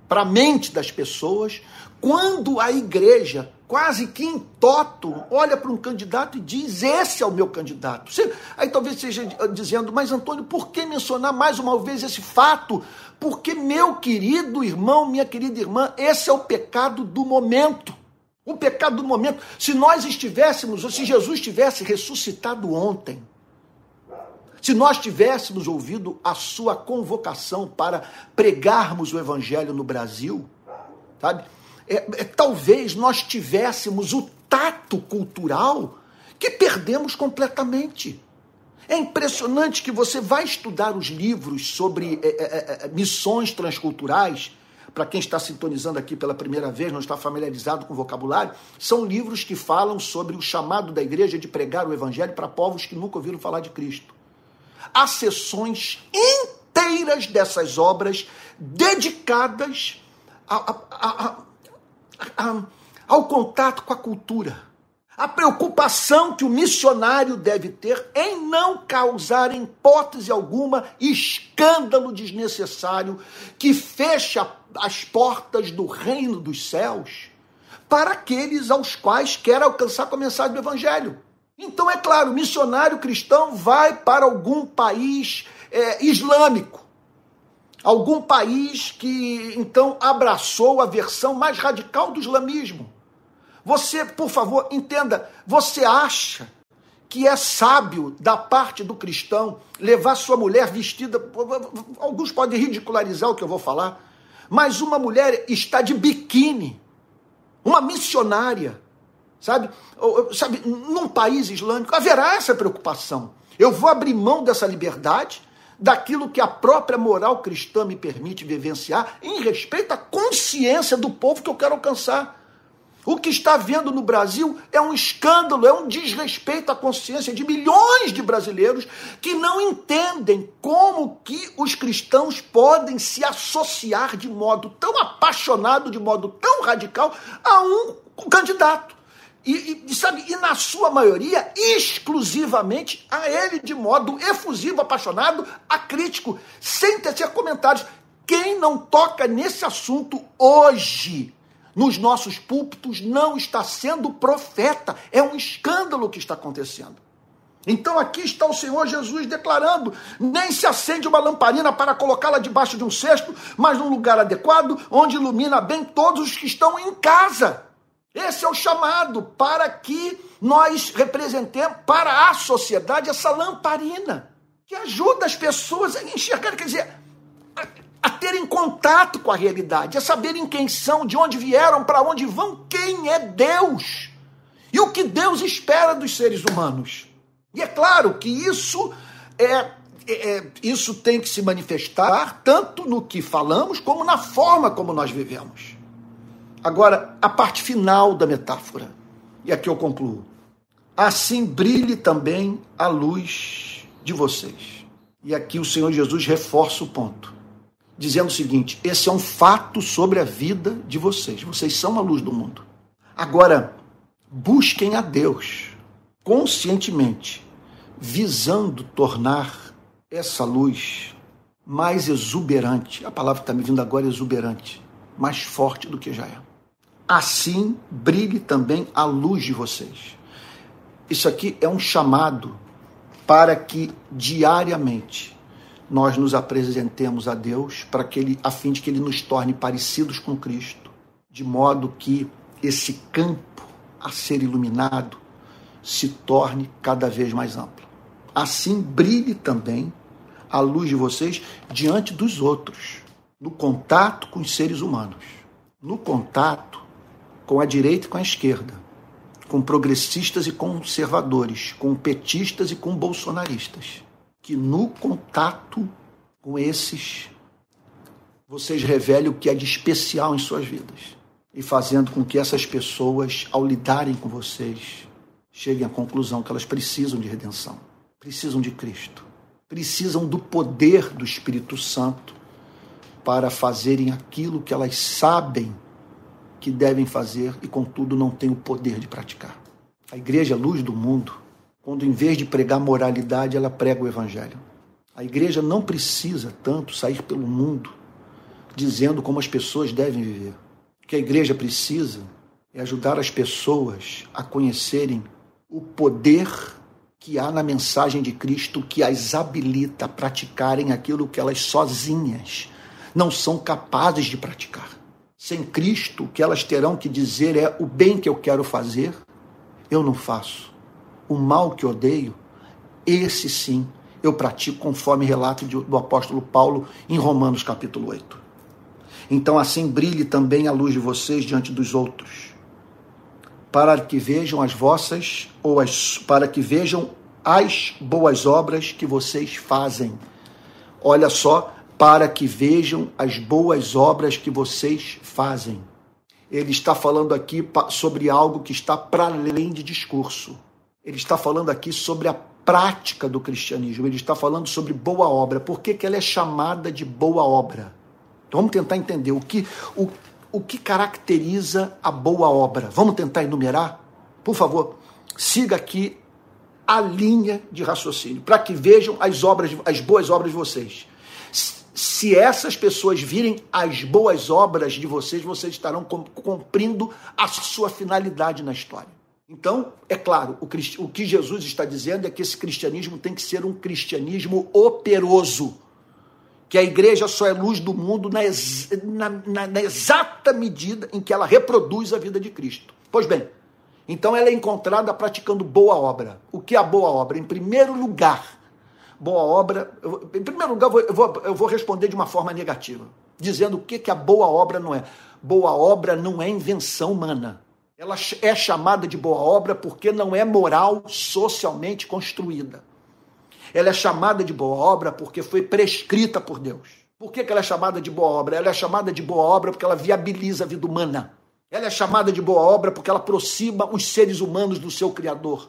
para a mente das pessoas quando a igreja quase que em toto, olha para um candidato e diz: Esse é o meu candidato. Aí talvez seja dizendo, mas Antônio, por que mencionar mais uma vez esse fato? Porque, meu querido irmão, minha querida irmã, esse é o pecado do momento. O pecado do momento. Se nós estivéssemos, ou se Jesus tivesse ressuscitado ontem, se nós tivéssemos ouvido a sua convocação para pregarmos o evangelho no Brasil, sabe? é, é, talvez nós tivéssemos o tato cultural que perdemos completamente. É impressionante que você vai estudar os livros sobre é, é, é, é missões transculturais. Para quem está sintonizando aqui pela primeira vez, não está familiarizado com o vocabulário, são livros que falam sobre o chamado da igreja de pregar o evangelho para povos que nunca ouviram falar de Cristo. Há sessões inteiras dessas obras dedicadas a, a, a, ao contato com a cultura. A preocupação que o missionário deve ter em não causar, em hipótese alguma, escândalo desnecessário que fecha as portas do reino dos céus para aqueles aos quais quer alcançar com a mensagem do Evangelho. Então, é claro, o missionário cristão vai para algum país é, islâmico algum país que então abraçou a versão mais radical do islamismo. Você, por favor, entenda, você acha que é sábio da parte do cristão levar sua mulher vestida, alguns podem ridicularizar o que eu vou falar, mas uma mulher está de biquíni, uma missionária, Sabe? Sabe, num país islâmico haverá essa preocupação. Eu vou abrir mão dessa liberdade, daquilo que a própria moral cristã me permite vivenciar, em respeito à consciência do povo que eu quero alcançar. O que está vendo no Brasil é um escândalo, é um desrespeito à consciência de milhões de brasileiros que não entendem como que os cristãos podem se associar de modo tão apaixonado, de modo tão radical a um candidato. E, e, sabe, e na sua maioria, exclusivamente a ele, de modo efusivo, apaixonado, acrítico, sem tecer comentários. Quem não toca nesse assunto hoje nos nossos púlpitos não está sendo profeta. É um escândalo que está acontecendo. Então aqui está o Senhor Jesus declarando: nem se acende uma lamparina para colocá-la debaixo de um cesto, mas num lugar adequado, onde ilumina bem todos os que estão em casa. Esse é o chamado para que nós representemos para a sociedade essa lamparina que ajuda as pessoas a enxergar, quer dizer, terem contato com a realidade, a saberem quem são, de onde vieram, para onde vão, quem é Deus e o que Deus espera dos seres humanos. E é claro que isso é, é, é, isso tem que se manifestar tanto no que falamos como na forma como nós vivemos. Agora, a parte final da metáfora, e aqui eu concluo. Assim brilhe também a luz de vocês. E aqui o Senhor Jesus reforça o ponto dizendo o seguinte: esse é um fato sobre a vida de vocês. Vocês são a luz do mundo. Agora, busquem a Deus conscientemente, visando tornar essa luz mais exuberante. A palavra que está me vindo agora é exuberante, mais forte do que já é. Assim brilhe também a luz de vocês. Isso aqui é um chamado para que diariamente nós nos apresentemos a Deus para que ele, a fim de que ele nos torne parecidos com Cristo, de modo que esse campo a ser iluminado se torne cada vez mais amplo. Assim brilhe também a luz de vocês diante dos outros, no contato com os seres humanos, no contato com a direita e com a esquerda, com progressistas e conservadores, com petistas e com bolsonaristas que no contato com esses vocês revelem o que é de especial em suas vidas e fazendo com que essas pessoas, ao lidarem com vocês, cheguem à conclusão que elas precisam de redenção, precisam de Cristo, precisam do poder do Espírito Santo para fazerem aquilo que elas sabem que devem fazer e, contudo, não têm o poder de praticar. A igreja é a luz do mundo quando em vez de pregar moralidade, ela prega o evangelho. A igreja não precisa tanto sair pelo mundo dizendo como as pessoas devem viver. O que a igreja precisa é ajudar as pessoas a conhecerem o poder que há na mensagem de Cristo que as habilita a praticarem aquilo que elas sozinhas não são capazes de praticar. Sem Cristo, o que elas terão que dizer é: o bem que eu quero fazer, eu não faço o mal que odeio, esse sim eu pratico conforme relato do apóstolo Paulo em Romanos capítulo 8. Então assim brilhe também a luz de vocês diante dos outros, para que vejam as vossas ou as para que vejam as boas obras que vocês fazem. Olha só, para que vejam as boas obras que vocês fazem. Ele está falando aqui sobre algo que está para além de discurso. Ele está falando aqui sobre a prática do cristianismo, ele está falando sobre boa obra. Por que, que ela é chamada de boa obra? Então, vamos tentar entender o que, o, o que caracteriza a boa obra. Vamos tentar enumerar? Por favor, siga aqui a linha de raciocínio, para que vejam as obras, as boas obras de vocês. Se essas pessoas virem as boas obras de vocês, vocês estarão cumprindo a sua finalidade na história. Então, é claro, o, que Jesus está dizendo é que esse cristianismo tem que ser um cristianismo operoso. Que a igreja só é luz do mundo na, ex, na, na, na exata medida em que ela reproduz a vida de Cristo. Pois bem, então ela é encontrada praticando boa obra. O que é a boa obra? Em primeiro lugar, boa obra. Eu, em primeiro lugar, eu vou, eu vou responder de uma forma negativa, dizendo o que, que a boa obra não é. Boa obra não é invenção humana. Ela é chamada de boa obra porque não é moral socialmente construída. Ela é chamada de boa obra porque foi prescrita por Deus. Por que, ela é chamada de boa obra? Ela é chamada de boa obra porque ela viabiliza a vida humana. Ela é chamada de boa obra porque ela aproxima os seres humanos do seu Criador.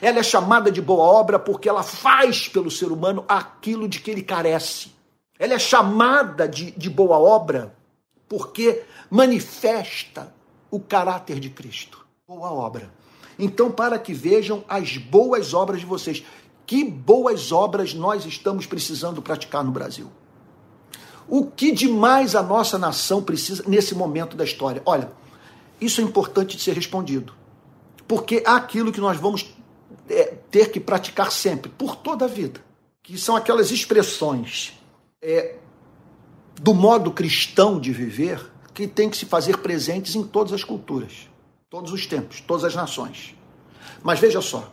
Ela é chamada de boa obra porque ela faz pelo ser humano aquilo de que ele carece. Ela é chamada de, de boa obra porque manifesta o caráter de Cristo. Boa obra. Então, para que vejam as boas obras de vocês. Que boas obras nós estamos precisando praticar no Brasil? O que demais a nossa nação precisa nesse momento da história? Olha, isso é importante de ser respondido. Porque aquilo que nós vamos é, ter que praticar sempre, por toda a vida, que são aquelas expressões é, do modo cristão de viver que tem que se fazer presentes em todas as culturas, todos os tempos, todas as nações. Mas veja só,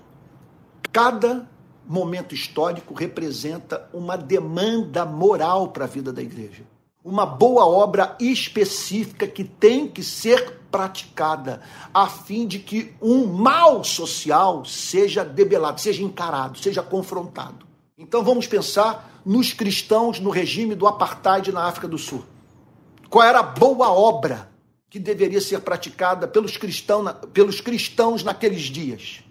cada momento histórico representa uma demanda moral para a vida da igreja. Uma boa obra específica que tem que ser praticada, a fim de que um mal social seja debelado, seja encarado, seja confrontado. Então vamos pensar nos cristãos no regime do apartheid na África do Sul. Qual era a boa obra que deveria ser praticada pelos cristãos, pelos cristãos naqueles dias?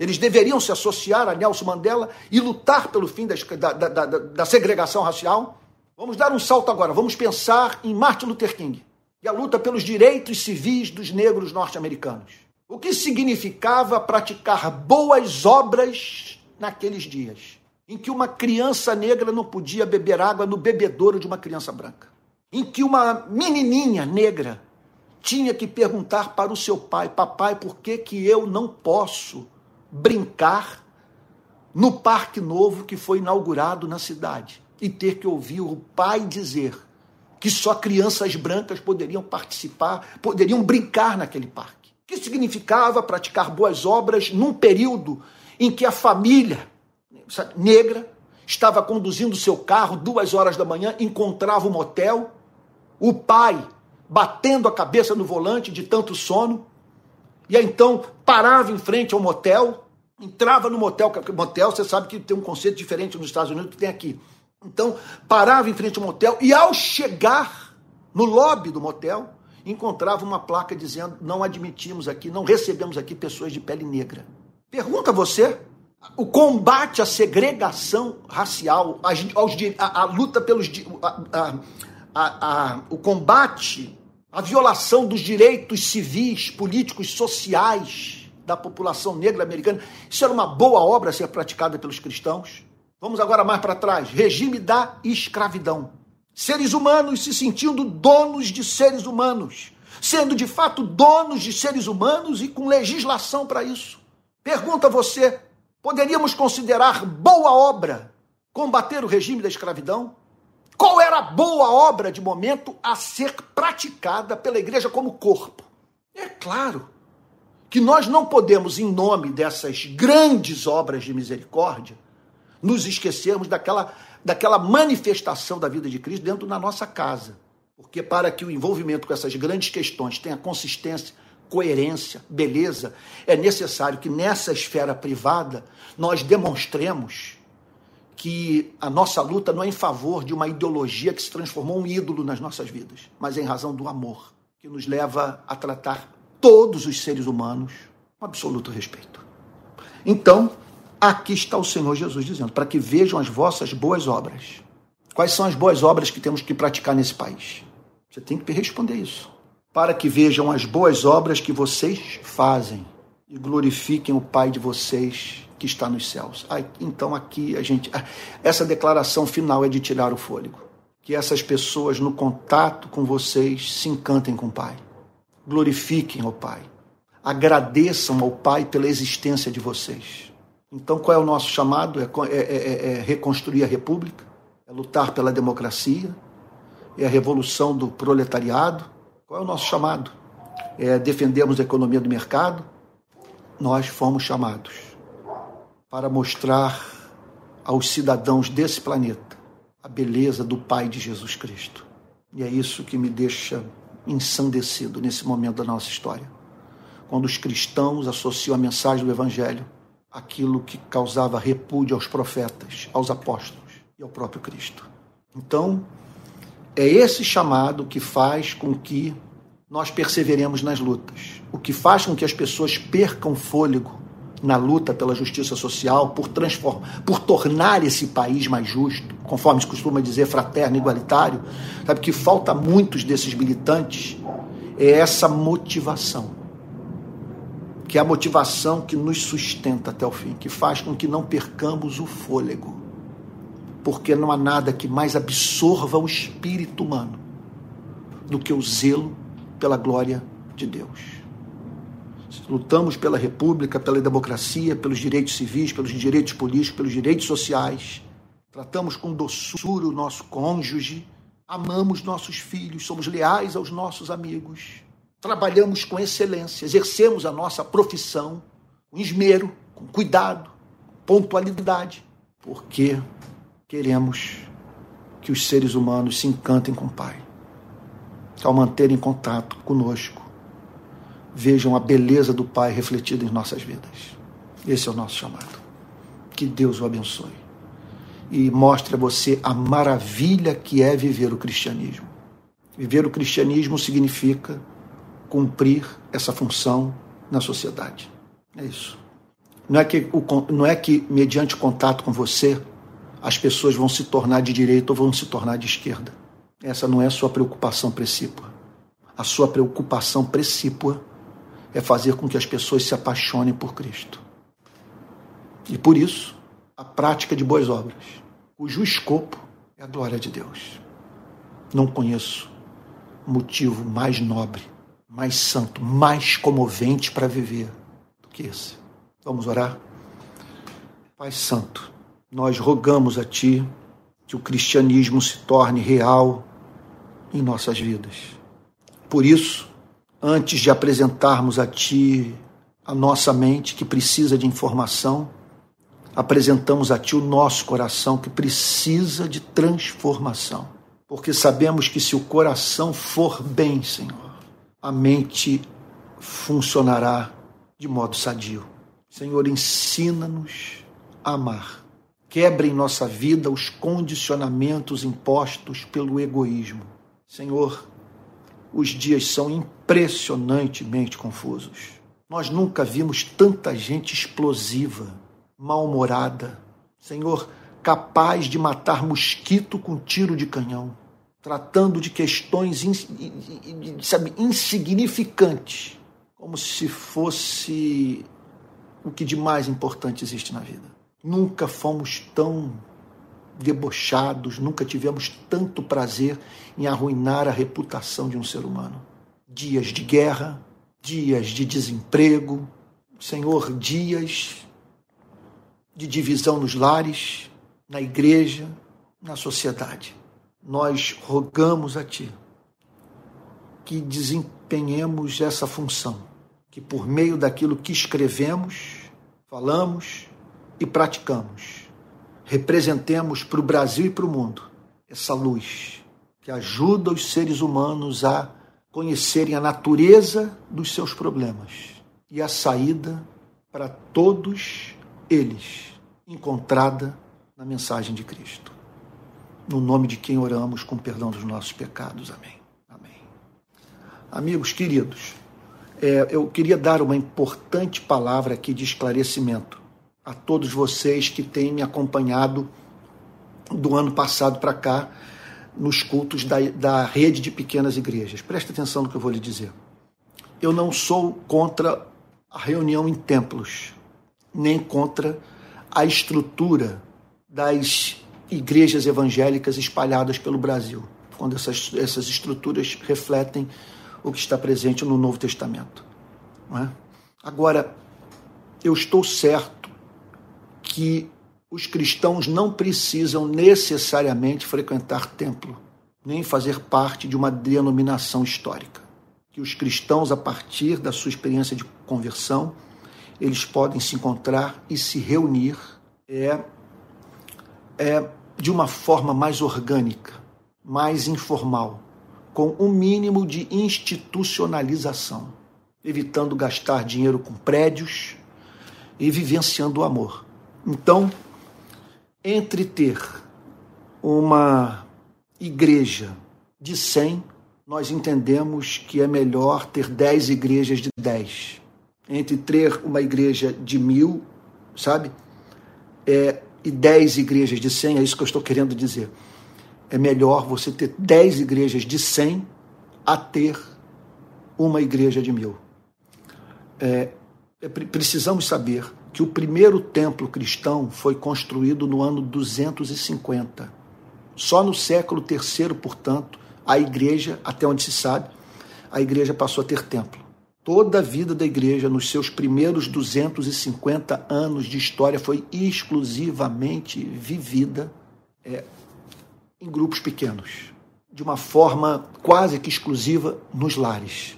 Eles deveriam se associar a Nelson Mandela e lutar pelo fim da, da, da, da segregação racial? Vamos dar um salto agora, vamos pensar em Martin Luther King e a luta pelos direitos civis dos negros norte-americanos. O que significava praticar boas obras naqueles dias, em que uma criança negra não podia beber água no bebedouro de uma criança branca, em que uma menininha negra tinha que perguntar para o seu pai: Papai, por que, que eu não posso brincar no parque novo que foi inaugurado na cidade? E ter que ouvir o pai dizer que só crianças brancas poderiam participar, poderiam brincar naquele parque. O que significava praticar boas obras num período em que a família negra estava conduzindo seu carro duas horas da manhã, encontrava um motel, o pai batendo a cabeça no volante de tanto sono, e aí então parava em frente ao motel, entrava no motel, motel você sabe que tem um conceito diferente nos Estados Unidos que tem aqui. Então, parava em frente ao motel e ao chegar no lobby do motel, encontrava uma placa dizendo: não admitimos aqui, não recebemos aqui pessoas de pele negra. Pergunta você, o combate à segregação racial, a, a, a luta pelos. A, a, o combate à violação dos direitos civis, políticos, sociais da população negra americana, isso era uma boa obra a ser praticada pelos cristãos? Vamos agora mais para trás. Regime da escravidão. Seres humanos se sentindo donos de seres humanos, sendo de fato donos de seres humanos e com legislação para isso. Pergunta você: poderíamos considerar boa obra combater o regime da escravidão? Qual era a boa obra de momento a ser praticada pela igreja como corpo? É claro que nós não podemos, em nome dessas grandes obras de misericórdia, nos esquecermos daquela, daquela manifestação da vida de Cristo dentro da nossa casa. Porque para que o envolvimento com essas grandes questões tenha consistência, coerência, beleza, é necessário que nessa esfera privada nós demonstremos que a nossa luta não é em favor de uma ideologia que se transformou um ídolo nas nossas vidas, mas em razão do amor, que nos leva a tratar todos os seres humanos com absoluto respeito. Então, Aqui está o Senhor Jesus dizendo, para que vejam as vossas boas obras. Quais são as boas obras que temos que praticar nesse país? Você tem que responder isso. Para que vejam as boas obras que vocês fazem e glorifiquem o Pai de vocês que está nos céus. então aqui a gente. Essa declaração final é de tirar o fôlego. Que essas pessoas no contato com vocês se encantem com o Pai. Glorifiquem o Pai. Agradeçam ao Pai pela existência de vocês então, qual é o nosso chamado? É, é, é, é, reconstruir a República, é lutar pela democracia, é a revolução do proletariado. Qual é o nosso chamado? É defendermos a economia do mercado. Nós fomos chamados para mostrar aos cidadãos desse planeta a beleza do Pai de Jesus Cristo. E é isso que me deixa ensandecido nesse momento da nossa história. quando os cristãos associam a mensagem do Evangelho àquilo que causava repúdio aos profetas, aos apóstolos e ao próprio Cristo. Então, é esse chamado que faz com que nós perseveremos nas lutas, o que faz com que as pessoas percam fôlego na luta pela justiça social, por transformar, por tornar esse país mais justo, conforme se costuma dizer, fraterno, igualitário, sabe que falta a muitos desses militantes é essa motivação, que é a motivação que nos sustenta até o fim, que faz com que não percamos o fôlego, porque não há nada que mais absorva o espírito humano do que o zelo pela glória de Deus lutamos pela república, pela democracia, pelos direitos civis, pelos direitos políticos, pelos direitos sociais. Tratamos com doçura o nosso cônjuge, amamos nossos filhos, somos leais aos nossos amigos. Trabalhamos com excelência, exercemos a nossa profissão com esmero, com cuidado, pontualidade, porque queremos que os seres humanos se encantem com o Pai, ao manterem contato conosco vejam a beleza do Pai refletida em nossas vidas. Esse é o nosso chamado. Que Deus o abençoe e mostre a você a maravilha que é viver o cristianismo. Viver o cristianismo significa cumprir essa função na sociedade. É isso. Não é que, não é que mediante contato com você, as pessoas vão se tornar de direita ou vão se tornar de esquerda. Essa não é a sua preocupação precípua. A sua preocupação precípua é fazer com que as pessoas se apaixonem por Cristo. E por isso, a prática de boas obras, cujo escopo é a glória de Deus. Não conheço motivo mais nobre, mais santo, mais comovente para viver do que esse. Vamos orar? Pai Santo, nós rogamos a Ti que o cristianismo se torne real em nossas vidas. Por isso, antes de apresentarmos a Ti a nossa mente que precisa de informação, apresentamos a Ti o nosso coração que precisa de transformação. Porque sabemos que se o coração for bem, Senhor, a mente funcionará de modo sadio. Senhor, ensina-nos a amar. Quebre em nossa vida os condicionamentos impostos pelo egoísmo. Senhor, os dias são impressionantemente confusos. Nós nunca vimos tanta gente explosiva, mal-humorada. Senhor, capaz de matar mosquito com tiro de canhão, tratando de questões sabe, insignificantes, como se fosse o que de mais importante existe na vida. Nunca fomos tão debochados, nunca tivemos tanto prazer em arruinar a reputação de um ser humano. Dias de guerra, dias de desemprego, Senhor, dias de divisão nos lares, na igreja, na sociedade. Nós rogamos a Ti que desempenhemos essa função, que por meio daquilo que escrevemos, falamos e praticamos, representemos para o Brasil e para o mundo essa luz que ajuda os seres humanos a conhecerem a natureza dos seus problemas e a saída para todos eles encontrada na mensagem de Cristo. No nome de quem oramos com perdão dos nossos pecados. Amém. Amém. Amigos queridos, é, eu queria dar uma importante palavra aqui de esclarecimento a todos vocês que têm me acompanhado do ano passado para cá nos cultos da, da rede de pequenas igrejas. Preste atenção no que eu vou lhe dizer. Eu não sou contra a reunião em templos, nem contra a estrutura das igrejas evangélicas espalhadas pelo Brasil, quando essas, essas estruturas refletem o que está presente no Novo Testamento. É? Agora, eu estou certo que os cristãos não precisam necessariamente frequentar templo, nem fazer parte de uma denominação histórica. Que os cristãos, a partir da sua experiência de conversão, eles podem se encontrar e se reunir é, é de uma forma mais orgânica, mais informal, com um mínimo de institucionalização. evitando gastar dinheiro com prédios e vivenciando o amor. Então, entre ter uma igreja de 100, nós entendemos que é melhor ter 10 igrejas de 10. Entre ter uma igreja de mil, sabe? É, e 10 igrejas de 100, é isso que eu estou querendo dizer. É melhor você ter 10 igrejas de 100 a ter uma igreja de mil. É, é, precisamos saber que o primeiro templo cristão foi construído no ano 250. Só no século III, portanto, a igreja, até onde se sabe, a igreja passou a ter templo. Toda a vida da igreja, nos seus primeiros 250 anos de história, foi exclusivamente vivida é, em grupos pequenos, de uma forma quase que exclusiva nos lares.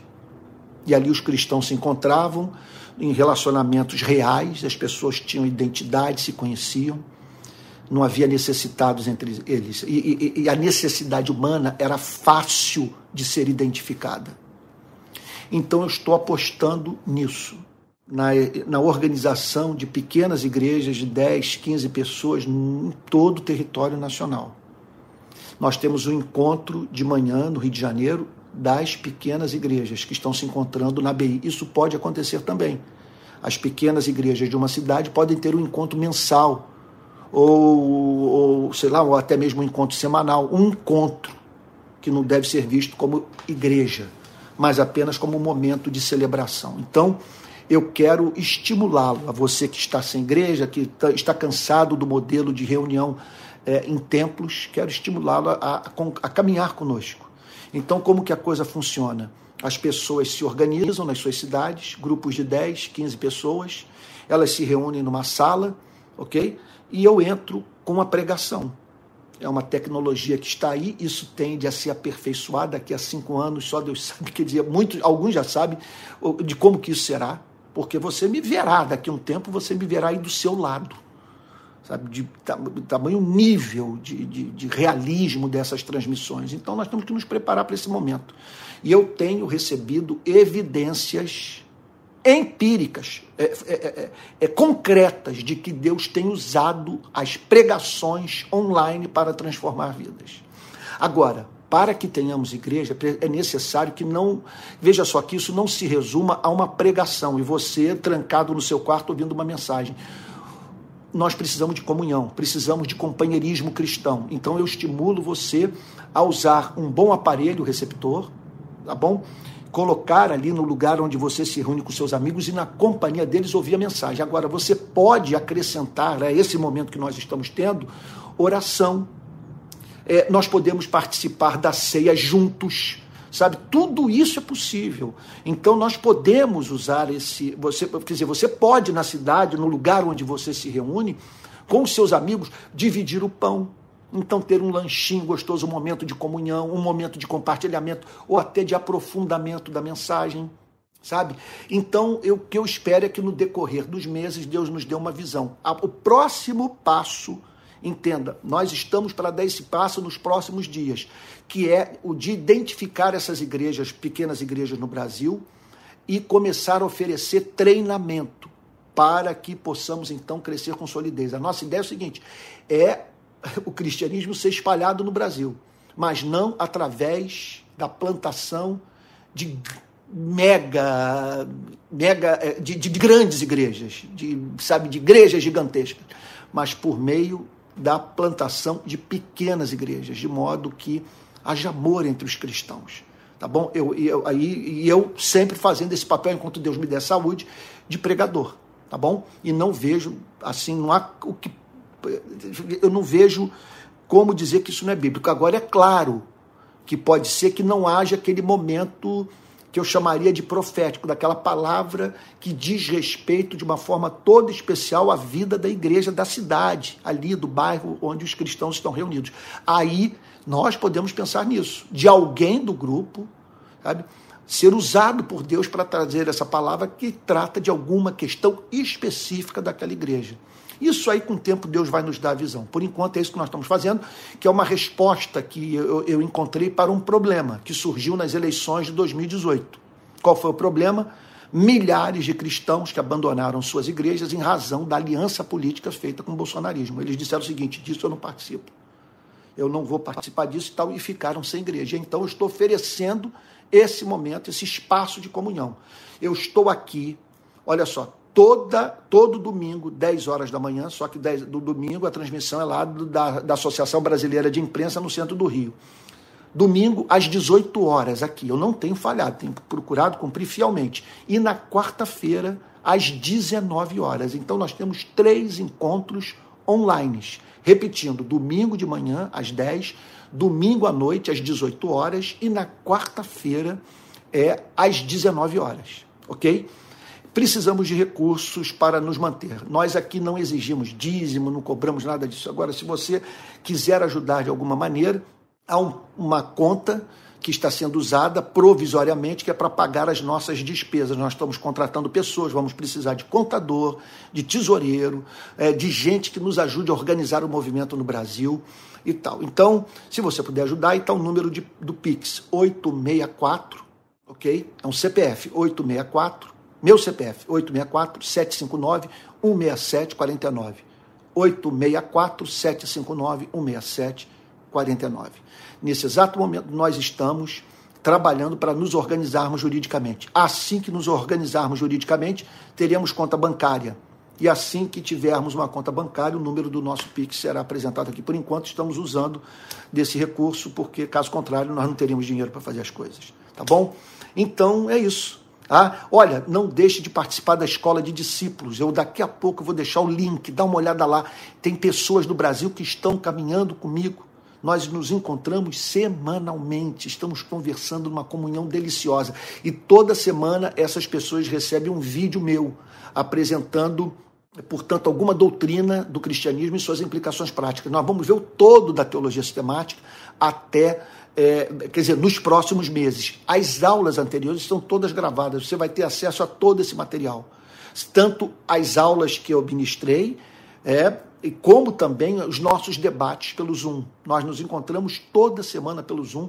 E ali os cristãos se encontravam em relacionamentos reais, as pessoas tinham identidade, se conheciam, não havia necessitados entre eles. E, e, e, a necessidade humana era fácil de ser identificada. Então eu estou apostando nisso, na, na organização de pequenas igrejas de 10, 15 pessoas em todo o território nacional. Nós temos um encontro de manhã no Rio de Janeiro das pequenas igrejas que estão se encontrando na BI. Isso pode acontecer também. As pequenas igrejas de uma cidade podem ter um encontro mensal, ou, ou sei lá, ou até mesmo um encontro semanal. Um encontro que não deve ser visto como igreja, mas apenas como um momento de celebração. Então, eu quero estimulá-lo, a você que está sem igreja, que tá, está cansado do modelo de reunião é, em templos, quero estimulá-lo a, a, a caminhar conosco então, como que a coisa funciona? As pessoas se organizam nas suas cidades, grupos de 10, 15 pessoas, elas se reúnem numa sala, ok? E eu entro com uma pregação. É uma tecnologia que está aí, isso tende a se aperfeiçoar daqui a cinco anos, só Deus [LAUGHS] sabe, quer dizer, muitos, alguns já sabem de como que isso será, porque você me verá, daqui a um tempo você me verá aí do seu lado sabe, de tamanho nível de, de, de, realismo dessas transmissões. Então nós temos que nos preparar para esse momento. E eu tenho recebido evidências empíricas, é, é, é, é, concretas, de que Deus tem usado as pregações online para transformar vidas. Agora, para que tenhamos igreja, é necessário que não. Veja só que isso não se resuma a uma pregação e você trancado no seu quarto ouvindo uma mensagem nós precisamos de comunhão, precisamos de companheirismo cristão. Então eu estimulo você a usar um bom aparelho receptor, tá bom? Colocar ali no lugar onde você se reúne com seus amigos e na companhia deles ouvir a mensagem. Agora, você pode acrescentar a esse momento que nós estamos tendo oração. É, nós podemos participar da ceia juntos sabe? Tudo isso é possível. Então nós podemos usar esse, você, quer dizer, você pode na cidade, no lugar onde você se reúne, com seus amigos, dividir o pão. Então ter um lanchinho gostoso, um momento de comunhão, um momento de compartilhamento ou até de aprofundamento da mensagem, sabe? Então eu, o que eu espero é que no decorrer dos meses Deus nos dê uma visão. O próximo passo Entenda, nós estamos para dar esse passo nos próximos dias, que é o de identificar essas igrejas, pequenas igrejas no Brasil, e começar a oferecer treinamento para que possamos então crescer com solidez. A nossa ideia é o seguinte: é o cristianismo ser espalhado no Brasil, mas não através da plantação de mega, mega eh, de, de grandes igrejas, de sabe, de igrejas gigantescas, mas por meio da plantação de pequenas igrejas, de modo que haja amor entre os cristãos. Tá bom? Eu, eu, aí, e eu sempre fazendo esse papel, enquanto Deus me der saúde, de pregador. Tá bom? E não vejo, assim, não há o que. Eu não vejo como dizer que isso não é bíblico. Agora, é claro que pode ser que não haja aquele momento que eu chamaria de profético, daquela palavra que diz respeito de uma forma toda especial à vida da igreja da cidade, ali do bairro onde os cristãos estão reunidos. Aí nós podemos pensar nisso, de alguém do grupo, sabe? Ser usado por Deus para trazer essa palavra que trata de alguma questão específica daquela igreja. Isso aí, com o tempo, Deus vai nos dar a visão. Por enquanto, é isso que nós estamos fazendo, que é uma resposta que eu, eu encontrei para um problema que surgiu nas eleições de 2018. Qual foi o problema? milhares de cristãos que abandonaram suas igrejas em razão da aliança política feita com o bolsonarismo. Eles disseram o seguinte: disso eu não participo. Eu não vou participar disso e tal, e ficaram sem igreja. Então eu estou oferecendo esse momento, esse espaço de comunhão. Eu estou aqui, olha só, toda, todo domingo, 10 horas da manhã, só que 10, do domingo a transmissão é lá do, da, da Associação Brasileira de Imprensa no centro do Rio. Domingo às 18 horas aqui. Eu não tenho falhado, tenho procurado cumprir fielmente. E na quarta-feira às 19 horas. Então nós temos três encontros online. Repetindo, domingo de manhã às 10, domingo à noite às 18 horas e na quarta-feira é às 19 horas, OK? Precisamos de recursos para nos manter. Nós aqui não exigimos dízimo, não cobramos nada disso. Agora, se você quiser ajudar de alguma maneira, há um, uma conta que está sendo usada provisoriamente, que é para pagar as nossas despesas. Nós estamos contratando pessoas, vamos precisar de contador, de tesoureiro, é, de gente que nos ajude a organizar o movimento no Brasil e tal. Então, se você puder ajudar, está o número de, do Pix 864, ok? É um CPF 864 meu CPF, 864-759-16749. 864-759-16749. Nesse exato momento, nós estamos trabalhando para nos organizarmos juridicamente. Assim que nos organizarmos juridicamente, teremos conta bancária. E assim que tivermos uma conta bancária, o número do nosso Pix será apresentado aqui. Por enquanto, estamos usando desse recurso, porque, caso contrário, nós não teríamos dinheiro para fazer as coisas. Tá bom? Então, é isso. Ah, olha, não deixe de participar da escola de discípulos. Eu daqui a pouco vou deixar o link, dá uma olhada lá. Tem pessoas do Brasil que estão caminhando comigo. Nós nos encontramos semanalmente, estamos conversando numa comunhão deliciosa. E toda semana essas pessoas recebem um vídeo meu apresentando, portanto, alguma doutrina do cristianismo e suas implicações práticas. Nós vamos ver o todo da teologia sistemática até é, quer dizer, nos próximos meses. As aulas anteriores estão todas gravadas, você vai ter acesso a todo esse material. Tanto as aulas que eu ministrei, é, como também os nossos debates pelo Zoom. Nós nos encontramos toda semana pelo Zoom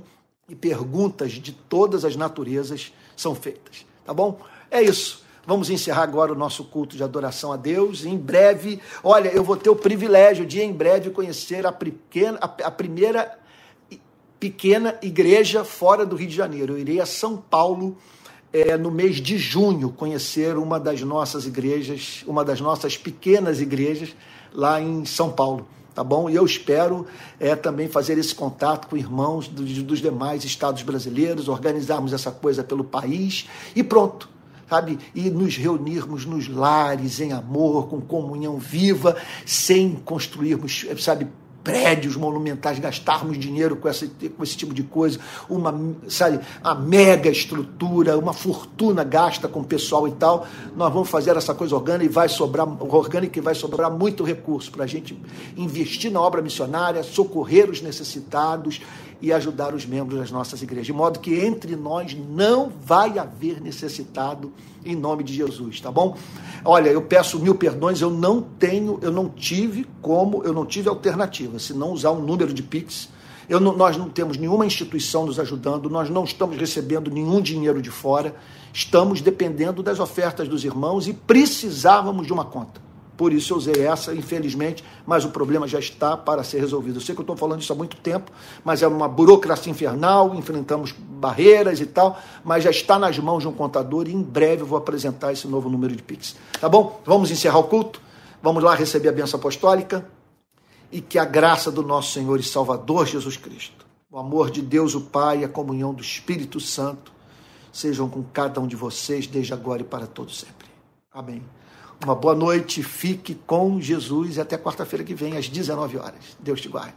e perguntas de todas as naturezas são feitas. Tá bom? É isso. Vamos encerrar agora o nosso culto de adoração a Deus. Em breve, olha, eu vou ter o privilégio de, em breve, conhecer a, pequena, a, a primeira pequena igreja fora do Rio de Janeiro. Eu irei a São Paulo é, no mês de junho conhecer uma das nossas igrejas, uma das nossas pequenas igrejas lá em São Paulo. Tá bom? E eu espero é, também fazer esse contato com irmãos dos, dos demais estados brasileiros, organizarmos essa coisa pelo país e pronto sabe? E nos reunirmos nos lares em amor, com comunhão viva, sem construirmos, sabe, prédios monumentais, gastarmos dinheiro com esse, com esse tipo de coisa, uma, sabe, a mega estrutura, uma fortuna gasta com o pessoal e tal. Nós vamos fazer essa coisa orgânica e vai sobrar, orgânica e vai sobrar muito recurso para a gente investir na obra missionária, socorrer os necessitados e ajudar os membros das nossas igrejas. De modo que entre nós não vai haver necessitado em nome de Jesus, tá bom? Olha, eu peço mil perdões, eu não tenho, eu não tive como, eu não tive alternativa, se não usar um número de Pix. Não, nós não temos nenhuma instituição nos ajudando, nós não estamos recebendo nenhum dinheiro de fora, estamos dependendo das ofertas dos irmãos e precisávamos de uma conta. Por isso eu usei essa, infelizmente, mas o problema já está para ser resolvido. Eu sei que eu estou falando isso há muito tempo, mas é uma burocracia infernal, enfrentamos barreiras e tal, mas já está nas mãos de um contador e em breve eu vou apresentar esse novo número de Pix. Tá bom? Vamos encerrar o culto? Vamos lá receber a benção apostólica e que a graça do nosso Senhor e Salvador Jesus Cristo, o amor de Deus o Pai e a comunhão do Espírito Santo sejam com cada um de vocês desde agora e para todos sempre. Amém. Uma boa noite, fique com Jesus e até quarta-feira que vem, às 19 horas. Deus te guarde.